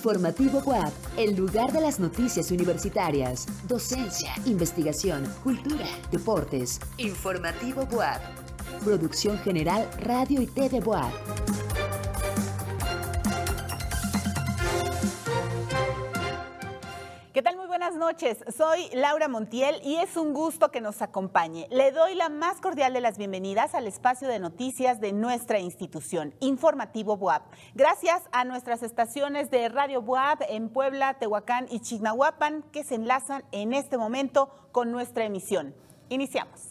Informativo WAP, el lugar de las noticias universitarias, docencia, investigación, cultura, deportes. Informativo WAP. Producción General Radio y TV WAP. Buenas noches. Soy Laura Montiel y es un gusto que nos acompañe. Le doy la más cordial de las bienvenidas al espacio de noticias de nuestra institución, Informativo BUAP. Gracias a nuestras estaciones de Radio BUAP en Puebla, Tehuacán y Chignahuapan que se enlazan en este momento con nuestra emisión. Iniciamos.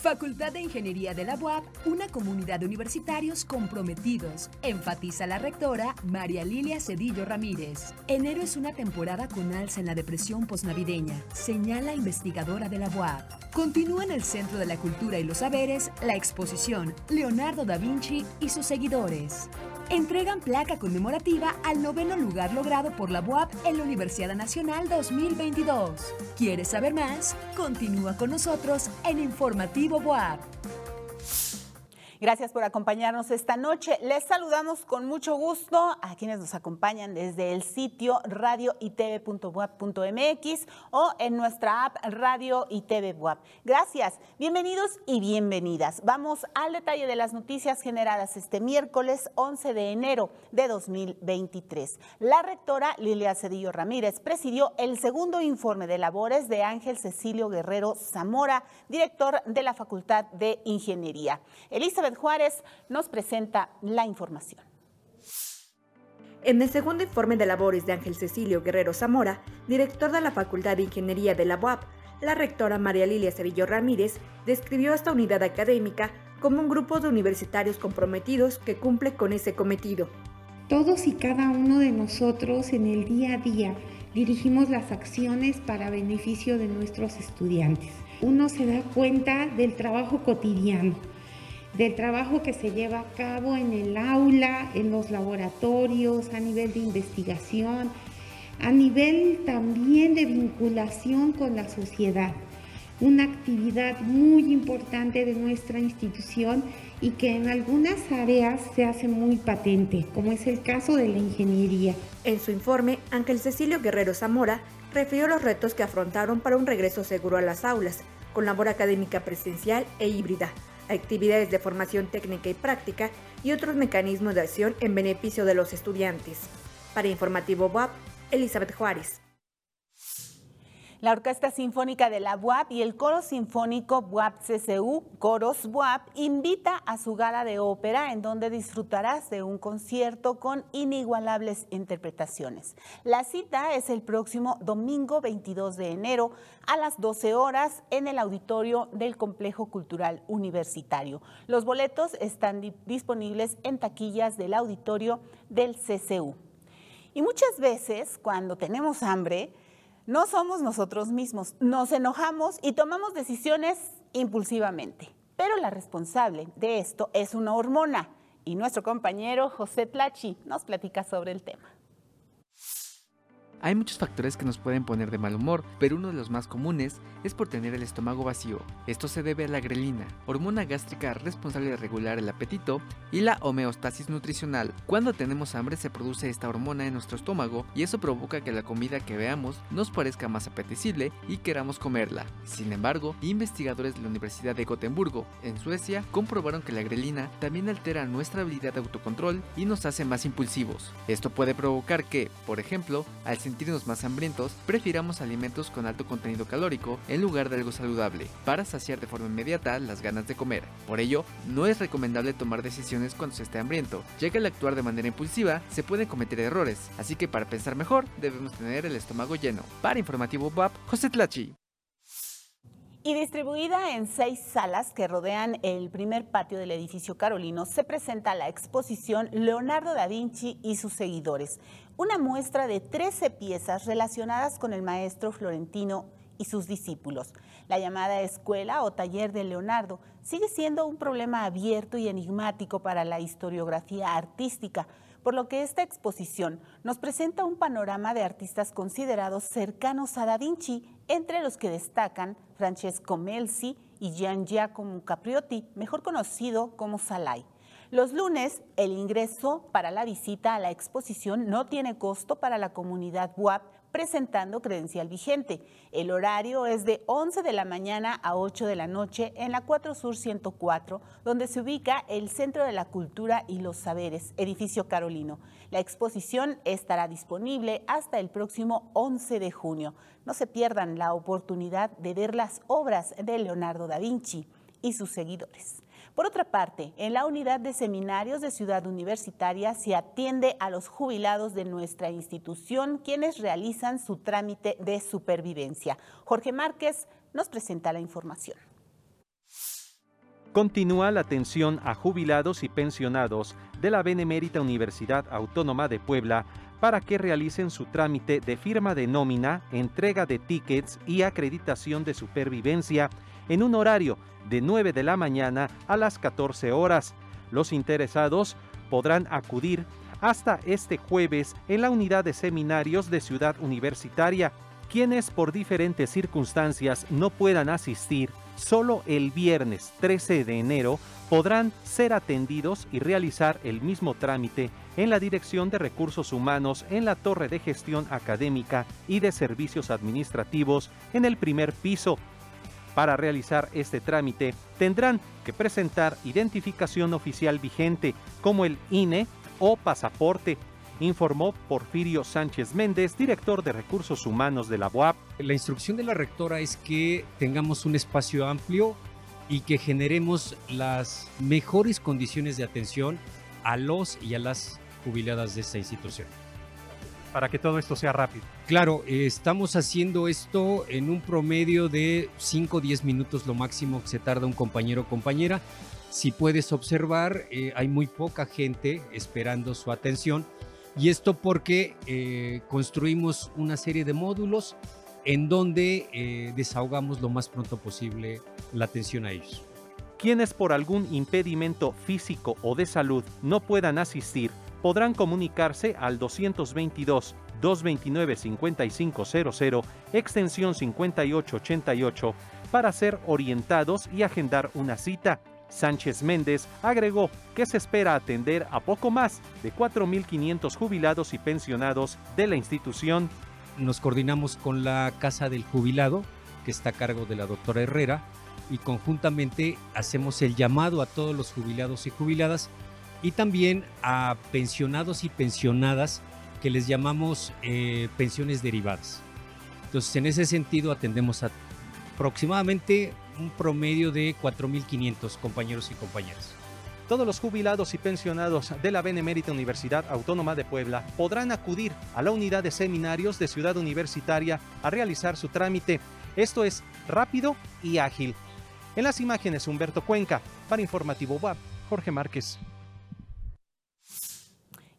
Facultad de Ingeniería de la UAP, una comunidad de universitarios comprometidos, enfatiza la rectora María Lilia Cedillo Ramírez. Enero es una temporada con alza en la depresión posnavideña, señala investigadora de la UAP. Continúa en el Centro de la Cultura y los Saberes la exposición Leonardo da Vinci y sus seguidores entregan placa conmemorativa al noveno lugar logrado por la UAP en la Universidad Nacional 2022. ¿Quieres saber más? Continúa con nosotros en Informativo UAP. Gracias por acompañarnos esta noche. Les saludamos con mucho gusto a quienes nos acompañan desde el sitio radioitv.wap.mx o en nuestra app Radio y TV. Gracias, bienvenidos y bienvenidas. Vamos al detalle de las noticias generadas este miércoles 11 de enero de 2023. La rectora Lilia Cedillo Ramírez presidió el segundo informe de labores de Ángel Cecilio Guerrero Zamora, director de la Facultad de Ingeniería. Elizabeth Juárez nos presenta la información. En el segundo informe de labores de Ángel Cecilio Guerrero Zamora, director de la Facultad de Ingeniería de la UAP, la rectora María Lilia Cerillo Ramírez describió esta unidad académica como un grupo de universitarios comprometidos que cumple con ese cometido. Todos y cada uno de nosotros en el día a día dirigimos las acciones para beneficio de nuestros estudiantes. Uno se da cuenta del trabajo cotidiano, del trabajo que se lleva a cabo en el aula, en los laboratorios, a nivel de investigación, a nivel también de vinculación con la sociedad. Una actividad muy importante de nuestra institución y que en algunas áreas se hace muy patente, como es el caso de la ingeniería. En su informe, Ángel Cecilio Guerrero Zamora refirió los retos que afrontaron para un regreso seguro a las aulas, con labor académica presencial e híbrida, actividades de formación técnica y práctica y otros mecanismos de acción en beneficio de los estudiantes. Para Informativo WAP, Elizabeth Juárez. La Orquesta Sinfónica de la UAP y el Coro Sinfónico UAP CCU, Coros UAP, invita a su gala de ópera en donde disfrutarás de un concierto con inigualables interpretaciones. La cita es el próximo domingo 22 de enero a las 12 horas en el auditorio del Complejo Cultural Universitario. Los boletos están disponibles en taquillas del auditorio del CCU. Y muchas veces cuando tenemos hambre, no somos nosotros mismos, nos enojamos y tomamos decisiones impulsivamente. Pero la responsable de esto es una hormona y nuestro compañero José Tlachi nos platica sobre el tema. Hay muchos factores que nos pueden poner de mal humor, pero uno de los más comunes es por tener el estómago vacío. Esto se debe a la grelina, hormona gástrica responsable de regular el apetito, y la homeostasis nutricional. Cuando tenemos hambre se produce esta hormona en nuestro estómago y eso provoca que la comida que veamos nos parezca más apetecible y queramos comerla. Sin embargo, investigadores de la Universidad de Gotemburgo, en Suecia, comprobaron que la grelina también altera nuestra habilidad de autocontrol y nos hace más impulsivos. Esto puede provocar que, por ejemplo, al sentirnos más hambrientos, prefiramos alimentos con alto contenido calórico en lugar de algo saludable, para saciar de forma inmediata las ganas de comer. Por ello, no es recomendable tomar decisiones cuando se esté hambriento, ya que al actuar de manera impulsiva se pueden cometer errores, así que para pensar mejor debemos tener el estómago lleno. Para Informativo WAP, José Tlachi y distribuida en seis salas que rodean el primer patio del edificio Carolino, se presenta la exposición Leonardo da Vinci y sus seguidores, una muestra de 13 piezas relacionadas con el maestro florentino y sus discípulos. La llamada escuela o taller de Leonardo sigue siendo un problema abierto y enigmático para la historiografía artística, por lo que esta exposición nos presenta un panorama de artistas considerados cercanos a Da Vinci, entre los que destacan Francesco Melzi y Gian Giacomo Capriotti, mejor conocido como Salai. Los lunes, el ingreso para la visita a la exposición no tiene costo para la comunidad WAP presentando credencial vigente. El horario es de 11 de la mañana a 8 de la noche en la 4 Sur 104, donde se ubica el Centro de la Cultura y los Saberes, edificio Carolino. La exposición estará disponible hasta el próximo 11 de junio. No se pierdan la oportunidad de ver las obras de Leonardo da Vinci y sus seguidores. Por otra parte, en la unidad de seminarios de Ciudad Universitaria se atiende a los jubilados de nuestra institución, quienes realizan su trámite de supervivencia. Jorge Márquez nos presenta la información. Continúa la atención a jubilados y pensionados de la Benemérita Universidad Autónoma de Puebla para que realicen su trámite de firma de nómina, entrega de tickets y acreditación de supervivencia en un horario de 9 de la mañana a las 14 horas. Los interesados podrán acudir hasta este jueves en la unidad de seminarios de Ciudad Universitaria. Quienes por diferentes circunstancias no puedan asistir, solo el viernes 13 de enero podrán ser atendidos y realizar el mismo trámite en la Dirección de Recursos Humanos en la Torre de Gestión Académica y de Servicios Administrativos en el primer piso para realizar este trámite tendrán que presentar identificación oficial vigente como el INE o pasaporte, informó Porfirio Sánchez Méndez, director de Recursos Humanos de la UAP. La instrucción de la rectora es que tengamos un espacio amplio y que generemos las mejores condiciones de atención a los y a las jubiladas de esta institución para que todo esto sea rápido. Claro, eh, estamos haciendo esto en un promedio de 5 o 10 minutos lo máximo que se tarda un compañero o compañera. Si puedes observar, eh, hay muy poca gente esperando su atención y esto porque eh, construimos una serie de módulos en donde desahogamos lo más pronto posible la atención a ellos. Quienes por algún impedimento físico o de salud no puedan asistir podrán comunicarse al 222 229 5500 extensión 5888 para ser orientados y agendar una cita. Sánchez Méndez agregó que se espera atender a poco más de 4.500 jubilados y pensionados de la institución. Nos coordinamos con la Casa del Jubilado, que está a cargo de la doctora Herrera, y conjuntamente hacemos el llamado a todos los jubilados y jubiladas y también a pensionados y pensionadas que les llamamos eh, pensiones derivadas. Entonces, en ese sentido, atendemos a aproximadamente un promedio de 4.500 compañeros y compañeras. Todos los jubilados y pensionados de la Benemérita Universidad Autónoma de Puebla podrán acudir a la unidad de seminarios de Ciudad Universitaria a realizar su trámite. Esto es rápido y ágil. En las imágenes, Humberto Cuenca. Para Informativo WAP, Jorge Márquez.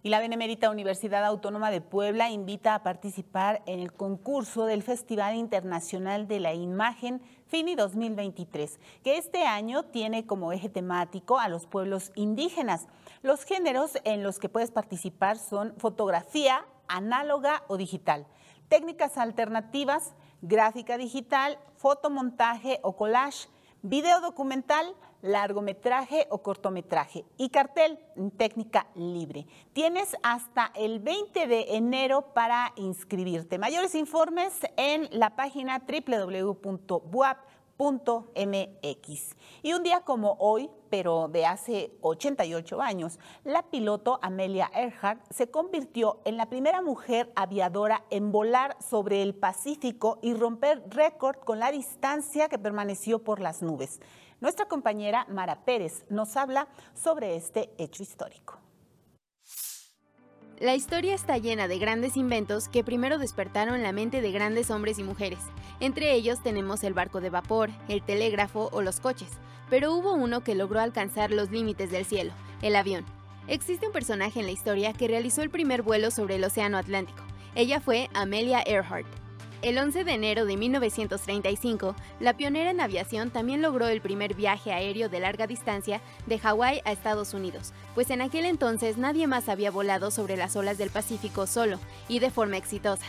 Y la Benemérita Universidad Autónoma de Puebla invita a participar en el concurso del Festival Internacional de la Imagen FINI 2023, que este año tiene como eje temático a los pueblos indígenas. Los géneros en los que puedes participar son fotografía, análoga o digital, técnicas alternativas, gráfica digital, fotomontaje o collage, video documental, largometraje o cortometraje y cartel en técnica libre. Tienes hasta el 20 de enero para inscribirte. Mayores informes en la página www.buap.com MX. Y un día como hoy, pero de hace 88 años, la piloto Amelia Earhart se convirtió en la primera mujer aviadora en volar sobre el Pacífico y romper récord con la distancia que permaneció por las nubes. Nuestra compañera Mara Pérez nos habla sobre este hecho histórico. La historia está llena de grandes inventos que primero despertaron la mente de grandes hombres y mujeres. Entre ellos tenemos el barco de vapor, el telégrafo o los coches, pero hubo uno que logró alcanzar los límites del cielo, el avión. Existe un personaje en la historia que realizó el primer vuelo sobre el Océano Atlántico. Ella fue Amelia Earhart. El 11 de enero de 1935, la pionera en aviación también logró el primer viaje aéreo de larga distancia de Hawái a Estados Unidos, pues en aquel entonces nadie más había volado sobre las olas del Pacífico solo y de forma exitosa.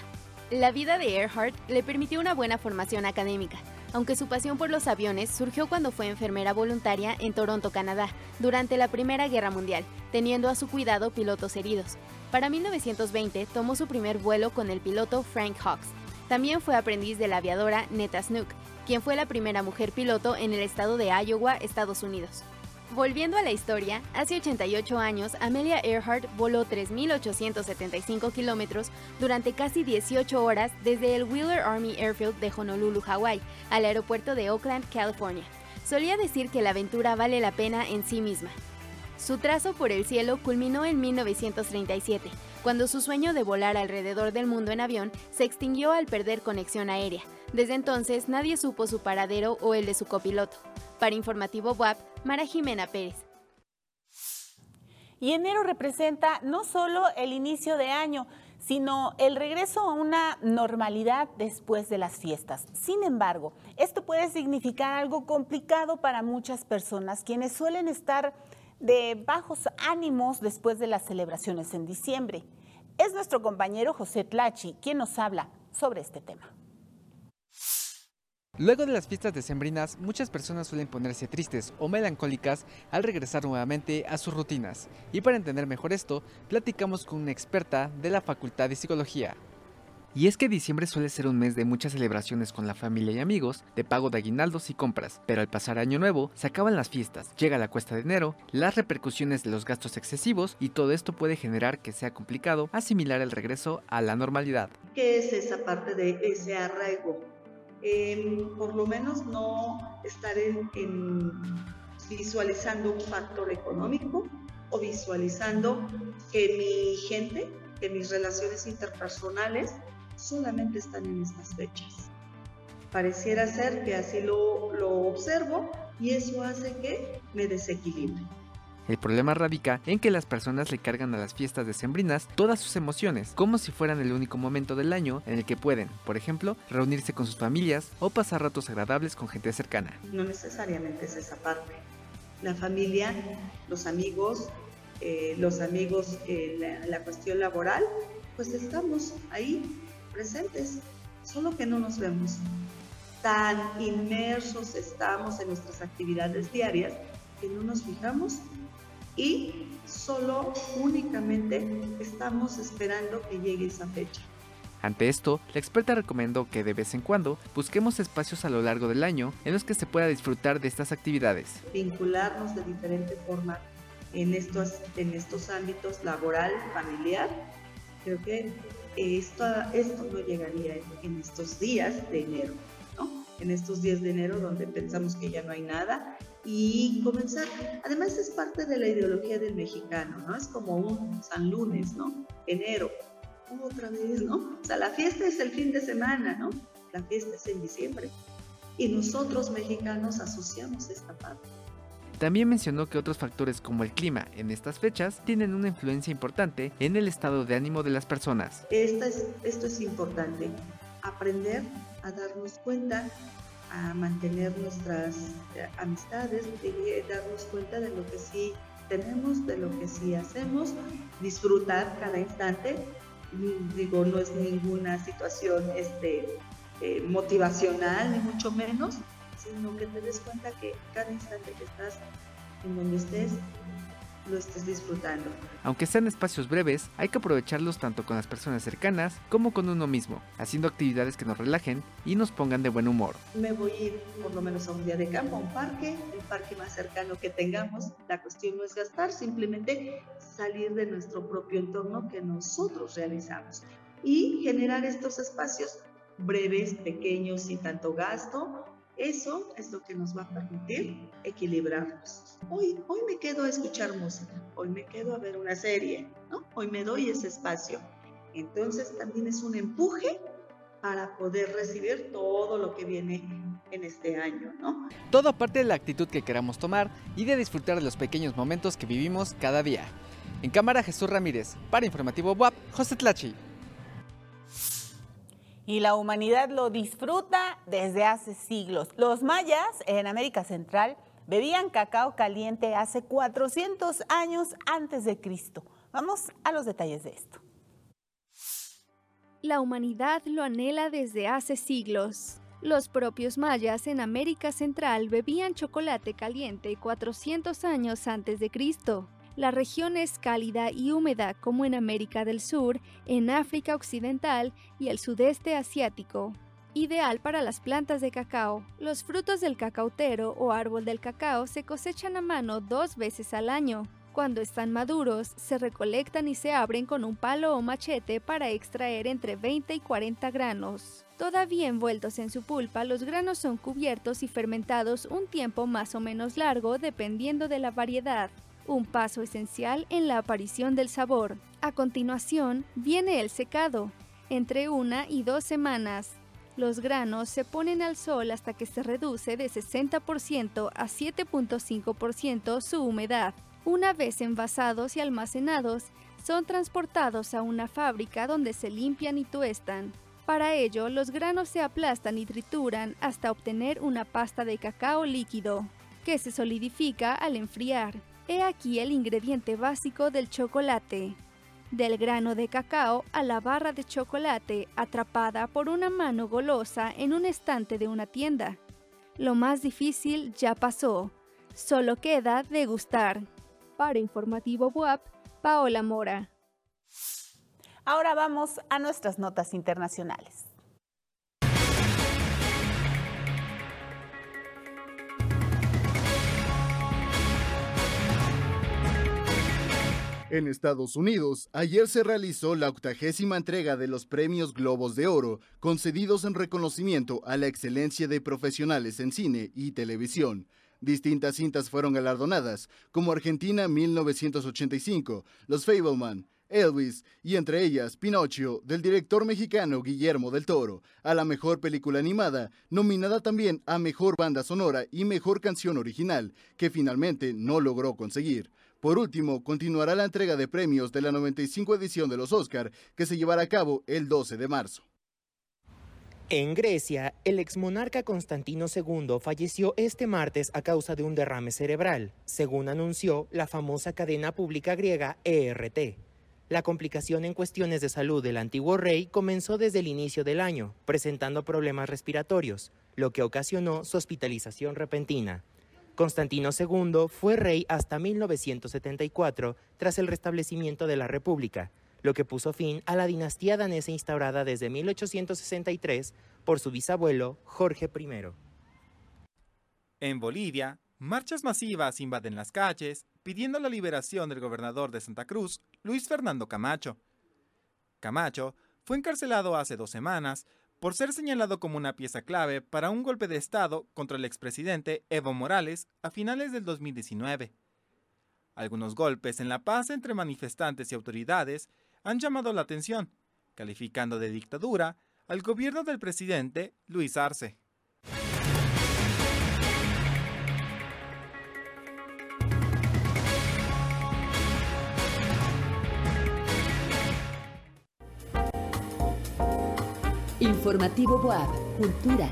La vida de Earhart le permitió una buena formación académica. aunque su pasión por los aviones surgió cuando fue enfermera voluntaria en Toronto, Canadá, durante la Primera Guerra Mundial, teniendo a su cuidado pilotos heridos. Para 1920 tomó su primer vuelo con el piloto Frank Hawks. También fue aprendiz de la aviadora Netta Snook, quien fue la primera mujer piloto en el estado de Iowa, Estados Unidos. Volviendo a la historia, hace 88 años Amelia Earhart voló 3.875 kilómetros durante casi 18 horas desde el Wheeler Army Airfield de Honolulu, Hawái, al aeropuerto de Oakland, California. Solía decir que la aventura vale la pena en sí misma. Su trazo por el cielo culminó en 1937, cuando su sueño de volar alrededor del mundo en avión se extinguió al perder conexión aérea. Desde entonces nadie supo su paradero o el de su copiloto. Para Informativo WAP, Mara Jimena Pérez. Y enero representa no solo el inicio de año, sino el regreso a una normalidad después de las fiestas. Sin embargo, esto puede significar algo complicado para muchas personas, quienes suelen estar de bajos ánimos después de las celebraciones en diciembre. Es nuestro compañero José Tlachi quien nos habla sobre este tema. Luego de las fiestas decembrinas, muchas personas suelen ponerse tristes o melancólicas al regresar nuevamente a sus rutinas. Y para entender mejor esto, platicamos con una experta de la Facultad de Psicología. Y es que diciembre suele ser un mes de muchas celebraciones con la familia y amigos, de pago de aguinaldos y compras, pero al pasar año nuevo se acaban las fiestas, llega la cuesta de enero, las repercusiones de los gastos excesivos y todo esto puede generar que sea complicado asimilar el regreso a la normalidad. ¿Qué es esa parte de ese arraigo? por lo menos no estar en, visualizando un factor económico o visualizando que mi gente, que mis relaciones interpersonales solamente están en estas fechas. Pareciera ser que así lo, lo observo y eso hace que me desequilibre. El problema radica en que las personas le cargan a las fiestas decembrinas todas sus emociones, como si fueran el único momento del año en el que pueden, por ejemplo, reunirse con sus familias o pasar ratos agradables con gente cercana. No necesariamente es esa parte. La familia, los amigos, eh, los amigos, eh, la cuestión laboral, pues estamos ahí presentes, solo que no nos vemos. Tan inmersos estamos en nuestras actividades diarias que no nos fijamos y solo únicamente estamos esperando que llegue esa fecha. Ante esto, la experta recomendó que de vez en cuando busquemos espacios a lo largo del año en los que se pueda disfrutar de estas actividades. Vincularnos de diferente forma en estos, en estos ámbitos laboral, familiar. Creo que esto, esto no llegaría en estos días de enero, ¿no? En estos días de enero donde pensamos que ya no hay nada y comenzar. Además es parte de la ideología del mexicano, ¿no? Es como un San Lunes, ¿no? Enero, otra vez, ¿no? O sea, la fiesta es el fin de semana, ¿no? La fiesta es en diciembre. Y nosotros mexicanos asociamos esta parte. También mencionó que otros factores como el clima en estas fechas tienen una influencia importante en el estado de ánimo de las personas. Esto es importante, aprender a darnos cuenta a mantener nuestras eh, amistades, de darnos cuenta de lo que sí tenemos, de lo que sí hacemos, disfrutar cada instante. Mm, digo, no es ninguna situación este, eh, motivacional, ni mucho menos, sino que te des cuenta que cada instante que estás en donde estés, lo estés disfrutando. Aunque sean espacios breves, hay que aprovecharlos tanto con las personas cercanas como con uno mismo, haciendo actividades que nos relajen y nos pongan de buen humor. Me voy a ir por lo menos a un día de campo, a un parque, el parque más cercano que tengamos. La cuestión no es gastar, simplemente salir de nuestro propio entorno que nosotros realizamos y generar estos espacios breves, pequeños, sin tanto gasto, eso es lo que nos va a permitir equilibrarnos. Hoy, hoy me quedo a escuchar música, hoy me quedo a ver una serie. Hoy me doy ese espacio. Entonces también es un empuje para poder recibir todo lo que viene en este año. Todo aparte de la actitud que queramos tomar y de disfrutar de los pequeños momentos que vivimos cada día. En cámara Jesús Ramírez, para Informativo WAP, José Tlachi y la humanidad lo disfruta desde hace siglos. Los mayas en América Central bebían cacao caliente hace 400 años antes de Cristo. Vamos a los detalles de esto. La humanidad lo anhela desde hace siglos. Los propios mayas en América Central bebían chocolate caliente 400 años antes de Cristo. La región es cálida y húmeda como en América del Sur, en África Occidental y el sudeste asiático. Ideal para las plantas de cacao. Los frutos del cacautero o árbol del cacao se cosechan a mano dos veces al año. Cuando están maduros, se recolectan y se abren con un palo o machete para extraer entre 20 y 40 granos. Todavía envueltos en su pulpa, los granos son cubiertos y fermentados un tiempo más o menos largo dependiendo de la variedad un paso esencial en la aparición del sabor. A continuación viene el secado, entre una y dos semanas. Los granos se ponen al sol hasta que se reduce de 60% a 7.5% su humedad. Una vez envasados y almacenados, son transportados a una fábrica donde se limpian y tuestan. Para ello, los granos se aplastan y trituran hasta obtener una pasta de cacao líquido, que se solidifica al enfriar. He aquí el ingrediente básico del chocolate. Del grano de cacao a la barra de chocolate atrapada por una mano golosa en un estante de una tienda. Lo más difícil ya pasó. Solo queda degustar. Para Informativo WAP, Paola Mora. Ahora vamos a nuestras notas internacionales. En Estados Unidos, ayer se realizó la octagésima entrega de los premios Globos de Oro, concedidos en reconocimiento a la excelencia de profesionales en cine y televisión. Distintas cintas fueron galardonadas, como Argentina 1985, Los Fableman, Elvis y entre ellas Pinocho del director mexicano Guillermo del Toro, a la mejor película animada, nominada también a mejor banda sonora y mejor canción original, que finalmente no logró conseguir. Por último, continuará la entrega de premios de la 95 edición de los Oscar, que se llevará a cabo el 12 de marzo. En Grecia, el exmonarca Constantino II falleció este martes a causa de un derrame cerebral, según anunció la famosa cadena pública griega ERT. La complicación en cuestiones de salud del antiguo rey comenzó desde el inicio del año, presentando problemas respiratorios, lo que ocasionó su hospitalización repentina. Constantino II fue rey hasta 1974 tras el restablecimiento de la República, lo que puso fin a la dinastía danesa instaurada desde 1863 por su bisabuelo Jorge I. En Bolivia, marchas masivas invaden las calles pidiendo la liberación del gobernador de Santa Cruz, Luis Fernando Camacho. Camacho fue encarcelado hace dos semanas por ser señalado como una pieza clave para un golpe de Estado contra el expresidente Evo Morales a finales del 2019. Algunos golpes en la paz entre manifestantes y autoridades han llamado la atención, calificando de dictadura al gobierno del presidente Luis Arce. Informativo Boab, Cultura.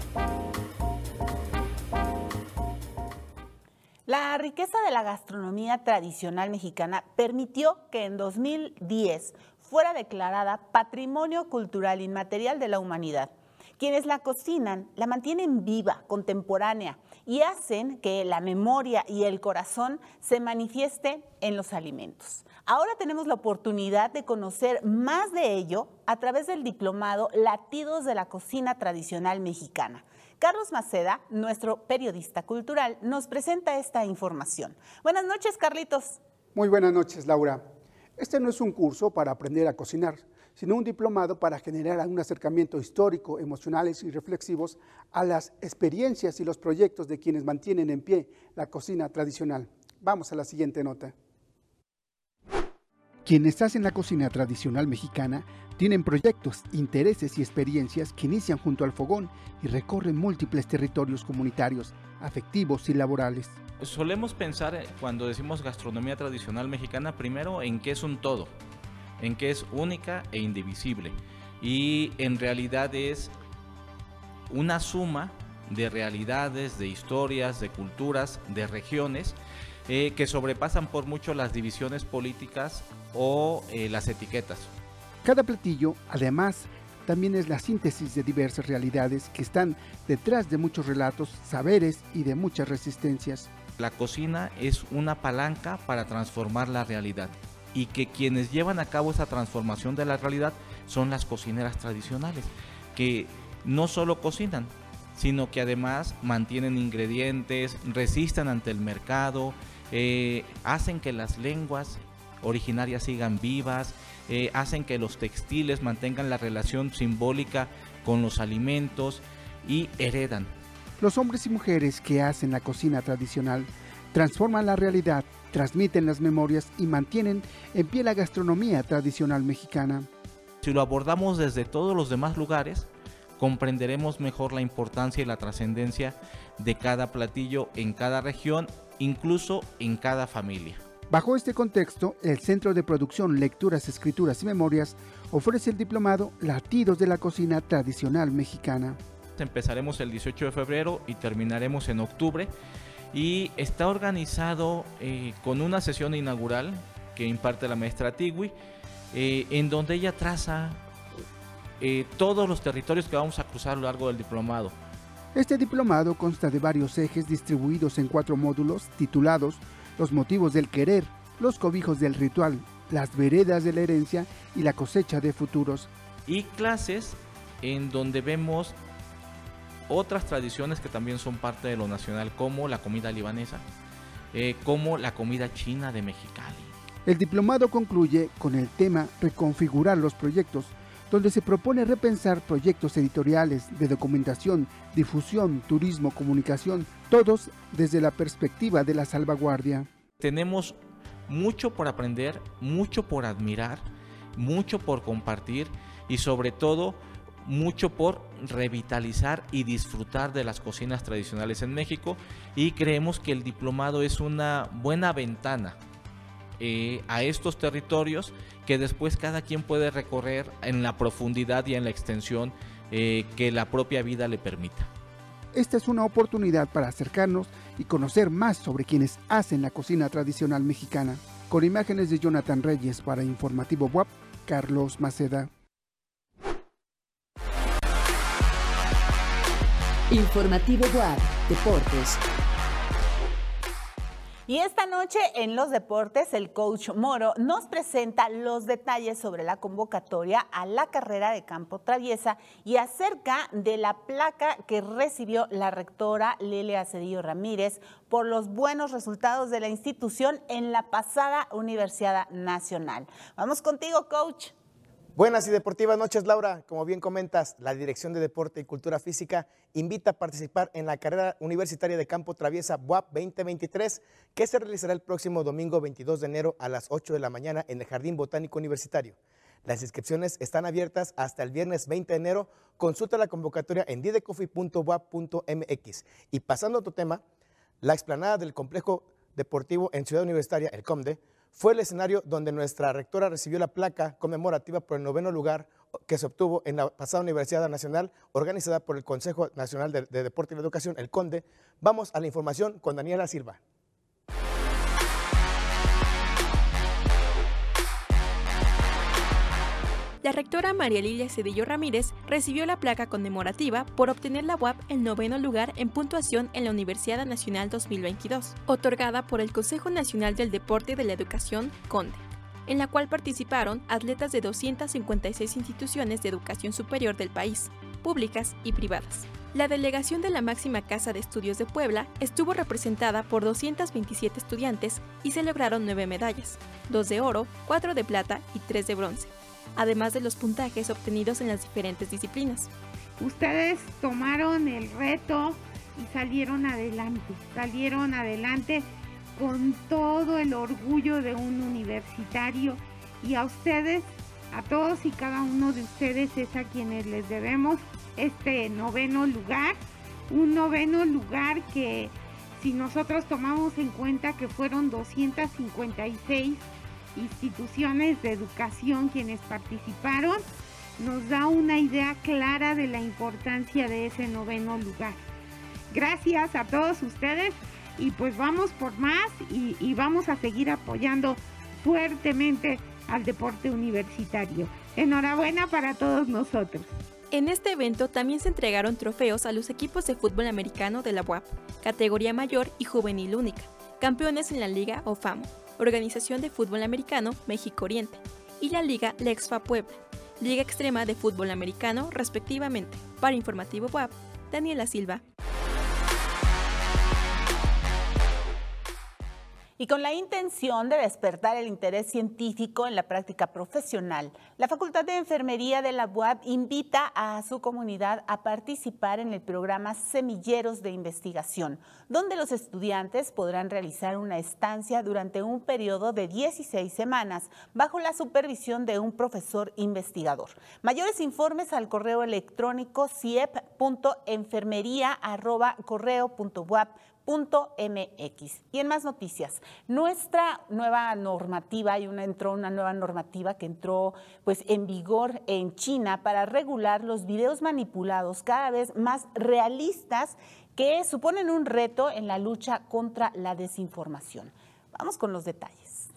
La riqueza de la gastronomía tradicional mexicana permitió que en 2010 fuera declarada Patrimonio Cultural Inmaterial de la Humanidad. Quienes la cocinan la mantienen viva, contemporánea y hacen que la memoria y el corazón se manifieste en los alimentos. Ahora tenemos la oportunidad de conocer más de ello a través del diplomado Latidos de la Cocina Tradicional Mexicana. Carlos Maceda, nuestro periodista cultural, nos presenta esta información. Buenas noches, Carlitos. Muy buenas noches, Laura. Este no es un curso para aprender a cocinar, sino un diplomado para generar un acercamiento histórico, emocionales y reflexivos a las experiencias y los proyectos de quienes mantienen en pie la cocina tradicional. Vamos a la siguiente nota. Quienes hacen la cocina tradicional mexicana tienen proyectos, intereses y experiencias que inician junto al fogón y recorren múltiples territorios comunitarios, afectivos y laborales. Solemos pensar eh, cuando decimos gastronomía tradicional mexicana primero en que es un todo, en que es única e indivisible y en realidad es una suma de realidades, de historias, de culturas, de regiones eh, que sobrepasan por mucho las divisiones políticas o eh, las etiquetas. Cada platillo, además, también es la síntesis de diversas realidades que están detrás de muchos relatos, saberes y de muchas resistencias. La cocina es una palanca para transformar la realidad y que quienes llevan a cabo esa transformación de la realidad son las cocineras tradicionales, que no solo cocinan, sino que además mantienen ingredientes, resisten ante el mercado, eh, hacen que las lenguas originarias sigan vivas, eh, hacen que los textiles mantengan la relación simbólica con los alimentos y heredan. Los hombres y mujeres que hacen la cocina tradicional transforman la realidad, transmiten las memorias y mantienen en pie la gastronomía tradicional mexicana. Si lo abordamos desde todos los demás lugares, comprenderemos mejor la importancia y la trascendencia de cada platillo en cada región, incluso en cada familia. Bajo este contexto, el Centro de Producción, Lecturas, Escrituras y Memorias ofrece el diplomado Latidos de la Cocina Tradicional Mexicana. Empezaremos el 18 de febrero y terminaremos en octubre y está organizado eh, con una sesión inaugural que imparte la maestra Tigui, eh, en donde ella traza eh, todos los territorios que vamos a cruzar a lo largo del diplomado. Este diplomado consta de varios ejes distribuidos en cuatro módulos titulados Los motivos del querer, los cobijos del ritual, las veredas de la herencia y la cosecha de futuros. Y clases en donde vemos otras tradiciones que también son parte de lo nacional, como la comida libanesa, eh, como la comida china de Mexicali. El diplomado concluye con el tema Reconfigurar los proyectos, donde se propone repensar proyectos editoriales de documentación, difusión, turismo, comunicación, todos desde la perspectiva de la salvaguardia. Tenemos mucho por aprender, mucho por admirar, mucho por compartir y sobre todo mucho por revitalizar y disfrutar de las cocinas tradicionales en México y creemos que el diplomado es una buena ventana eh, a estos territorios que después cada quien puede recorrer en la profundidad y en la extensión eh, que la propia vida le permita. Esta es una oportunidad para acercarnos y conocer más sobre quienes hacen la cocina tradicional mexicana. Con imágenes de Jonathan Reyes para Informativo WAP, Carlos Maceda. Informativo WAP, Deportes. Y esta noche en los deportes, el coach Moro nos presenta los detalles sobre la convocatoria a la carrera de campo traviesa y acerca de la placa que recibió la rectora Lilia Cedillo Ramírez por los buenos resultados de la institución en la pasada Universidad Nacional. Vamos contigo, coach. Buenas y deportivas noches, Laura. Como bien comentas, la Dirección de Deporte y Cultura Física invita a participar en la carrera universitaria de campo traviesa BUAP 2023, que se realizará el próximo domingo 22 de enero a las 8 de la mañana en el Jardín Botánico Universitario. Las inscripciones están abiertas hasta el viernes 20 de enero. Consulta la convocatoria en didecofi.buap.mx. Y pasando a otro tema, la explanada del complejo deportivo en Ciudad Universitaria, el COMDE, fue el escenario donde nuestra rectora recibió la placa conmemorativa por el noveno lugar que se obtuvo en la pasada Universidad Nacional organizada por el Consejo Nacional de, Deporte y Educación, el CONDE. Vamos a la información con Daniela Silva. La rectora María Lilia Cedillo Ramírez recibió la placa conmemorativa por obtener la UAP en noveno lugar en puntuación en la Universidad Nacional 2022, otorgada por el Consejo Nacional del Deporte y de la Educación, CONDE, en la cual participaron atletas de 256 instituciones de educación superior del país, públicas y privadas. La delegación de la máxima Casa de Estudios de Puebla estuvo representada por 227 estudiantes y se lograron nueve medallas, dos de oro, cuatro de plata y tres de bronce además de los puntajes obtenidos en las diferentes disciplinas. Ustedes tomaron el reto y salieron adelante, salieron adelante con todo el orgullo de un universitario y a ustedes, a todos y cada uno de ustedes es a quienes les debemos este noveno lugar, un noveno lugar que si nosotros tomamos en cuenta que fueron 256 instituciones de educación quienes participaron, nos da una idea clara de la importancia de ese noveno lugar. Gracias a todos ustedes y pues vamos por más y, vamos a seguir apoyando fuertemente al deporte universitario. Enhorabuena para todos nosotros. En este evento también se entregaron trofeos a los equipos de fútbol americano de la UAP, categoría mayor y juvenil única, campeones en la Liga OFAM, Organización de Fútbol Americano México Oriente, y la Liga Lexfa Puebla, Liga Extrema de Fútbol Americano respectivamente. Para Informativo WAP, Daniela Silva. Y con la intención de despertar el interés científico en la práctica profesional, la Facultad de Enfermería de la UAB invita a su comunidad a participar en el programa Semilleros de Investigación, donde los estudiantes podrán realizar una estancia durante un periodo de 16 semanas bajo la supervisión de un profesor investigador. Mayores informes al correo electrónico ciep.enfermería.correo.wap MX. Y en más noticias, nuestra nueva normativa, hay una, entró una nueva normativa que entró pues en vigor en China para regular los videos manipulados cada vez más realistas que suponen un reto en la lucha contra la desinformación. Vamos con los detalles.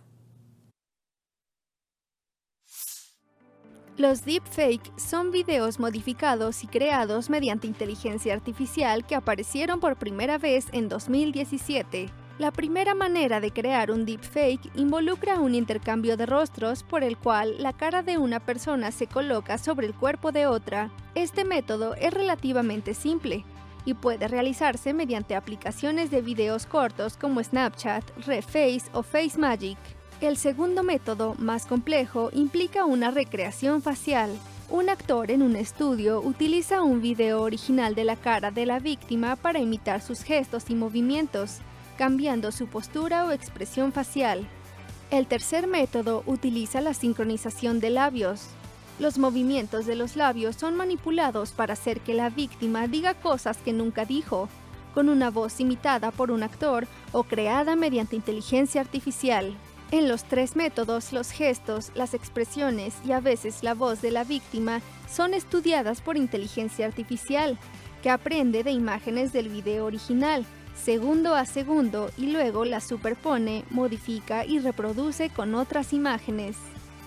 Los deepfake son videos modificados y creados mediante inteligencia artificial que aparecieron por primera vez en 2017. La primera manera de crear un deepfake involucra un intercambio de rostros por el cual la cara de una persona se coloca sobre el cuerpo de otra. Este método es relativamente simple y puede realizarse mediante aplicaciones de videos cortos como Snapchat, Reface o FaceMagic. El segundo método, más complejo, implica una recreación facial. Un actor en un estudio utiliza un video original de la cara de la víctima para imitar sus gestos y movimientos, cambiando su postura o expresión facial. El tercer método utiliza la sincronización de labios. Los movimientos de los labios son manipulados para hacer que la víctima diga cosas que nunca dijo, con una voz imitada por un actor o creada mediante inteligencia artificial. En los tres métodos, los gestos, las expresiones y a veces la voz de la víctima son estudiadas por inteligencia artificial, que aprende de imágenes del video original, segundo a segundo, y luego las superpone, modifica y reproduce con otras imágenes.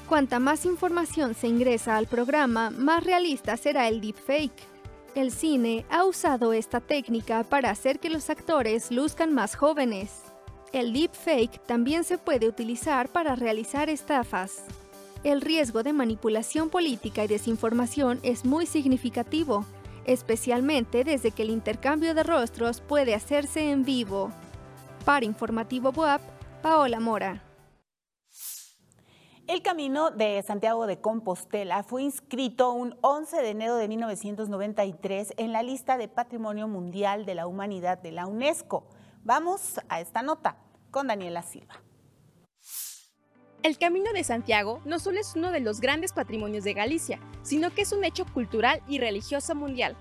Cuanta más información se ingresa al programa, más realista será el deepfake. El cine ha usado esta técnica para hacer que los actores luzcan más jóvenes. El deepfake también se puede utilizar para realizar estafas. El riesgo de manipulación política y desinformación es muy significativo, especialmente desde que el intercambio de rostros puede hacerse en vivo. Para Informativo WAP, Paola Mora. El Camino de Santiago de Compostela fue inscrito un 11 de enero de 1993 en la lista de Patrimonio Mundial de la Humanidad de la UNESCO. Vamos a esta nota con Daniela Silva. El Camino de Santiago no solo es uno de los grandes patrimonios de Galicia, sino que es un hecho cultural y religioso mundial.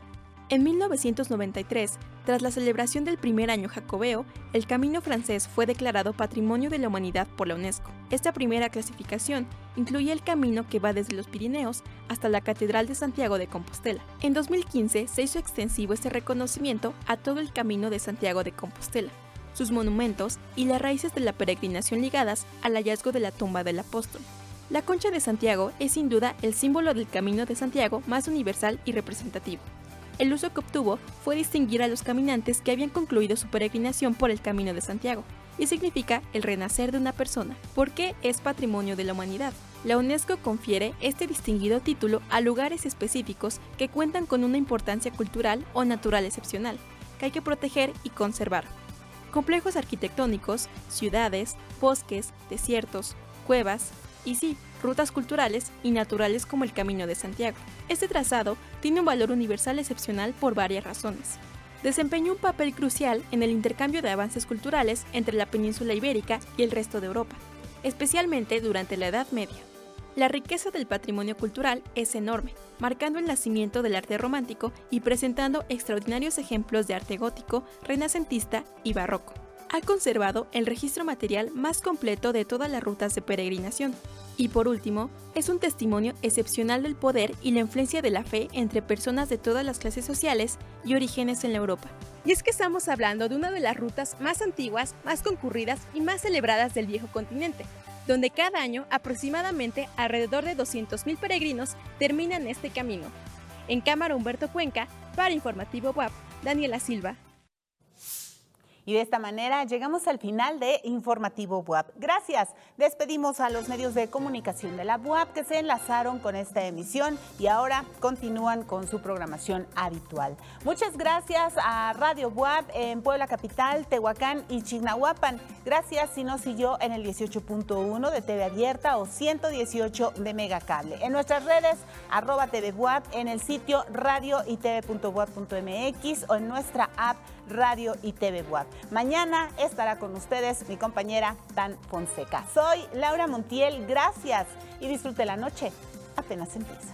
En 1993, tras la celebración del primer año jacobeo, el Camino francés fue declarado Patrimonio de la Humanidad por la UNESCO. Esta primera clasificación incluye el camino que va desde los Pirineos hasta la Catedral de Santiago de Compostela. En 2015 se hizo extensivo este reconocimiento a todo el Camino de Santiago de Compostela, sus monumentos y las raíces de la peregrinación ligadas al hallazgo de la tumba del apóstol. La concha de Santiago es sin duda el símbolo del Camino de Santiago más universal y representativo. El uso que obtuvo fue distinguir a los caminantes que habían concluido su peregrinación por el Camino de Santiago, y significa el renacer de una persona, porque es patrimonio de la humanidad. La UNESCO confiere este distinguido título a lugares específicos que cuentan con una importancia cultural o natural excepcional, que hay que proteger y conservar, complejos arquitectónicos, ciudades, bosques, desiertos, cuevas y sí, rutas culturales y naturales como el Camino de Santiago. Este trazado tiene un valor universal excepcional por varias razones. Desempeñó un papel crucial en el intercambio de avances culturales entre la península ibérica y el resto de Europa, especialmente durante la Edad Media. La riqueza del patrimonio cultural es enorme, marcando el nacimiento del arte romántico y presentando extraordinarios ejemplos de arte gótico, renacentista y barroco. Ha conservado el registro material más completo de todas las rutas de peregrinación. Y por último, es un testimonio excepcional del poder y la influencia de la fe entre personas de todas las clases sociales y orígenes en la Europa. Y es que estamos hablando de una de las rutas más antiguas, más concurridas y más celebradas del viejo continente, donde cada año aproximadamente alrededor de 200.000 peregrinos terminan este camino. En Cámara Humberto Cuenca, para Informativo WAP, Daniela Silva. Y de esta manera llegamos al final de Informativo WAP. Gracias. Despedimos a los medios de comunicación de la WAP que se enlazaron con esta emisión y ahora continúan con su programación habitual. Muchas gracias a Radio WAP en Puebla Capital, Tehuacán y Chignahuapan. Gracias si nos siguió en el 18.1 de TV Abierta o 118 de Megacable. En nuestras redes, arroba TV WAP, en el sitio radio y o en nuestra app Radio y TV Web. Mañana estará con ustedes mi compañera Tan Fonseca. Soy Laura Montiel, gracias y disfrute la noche. Apenas empieza.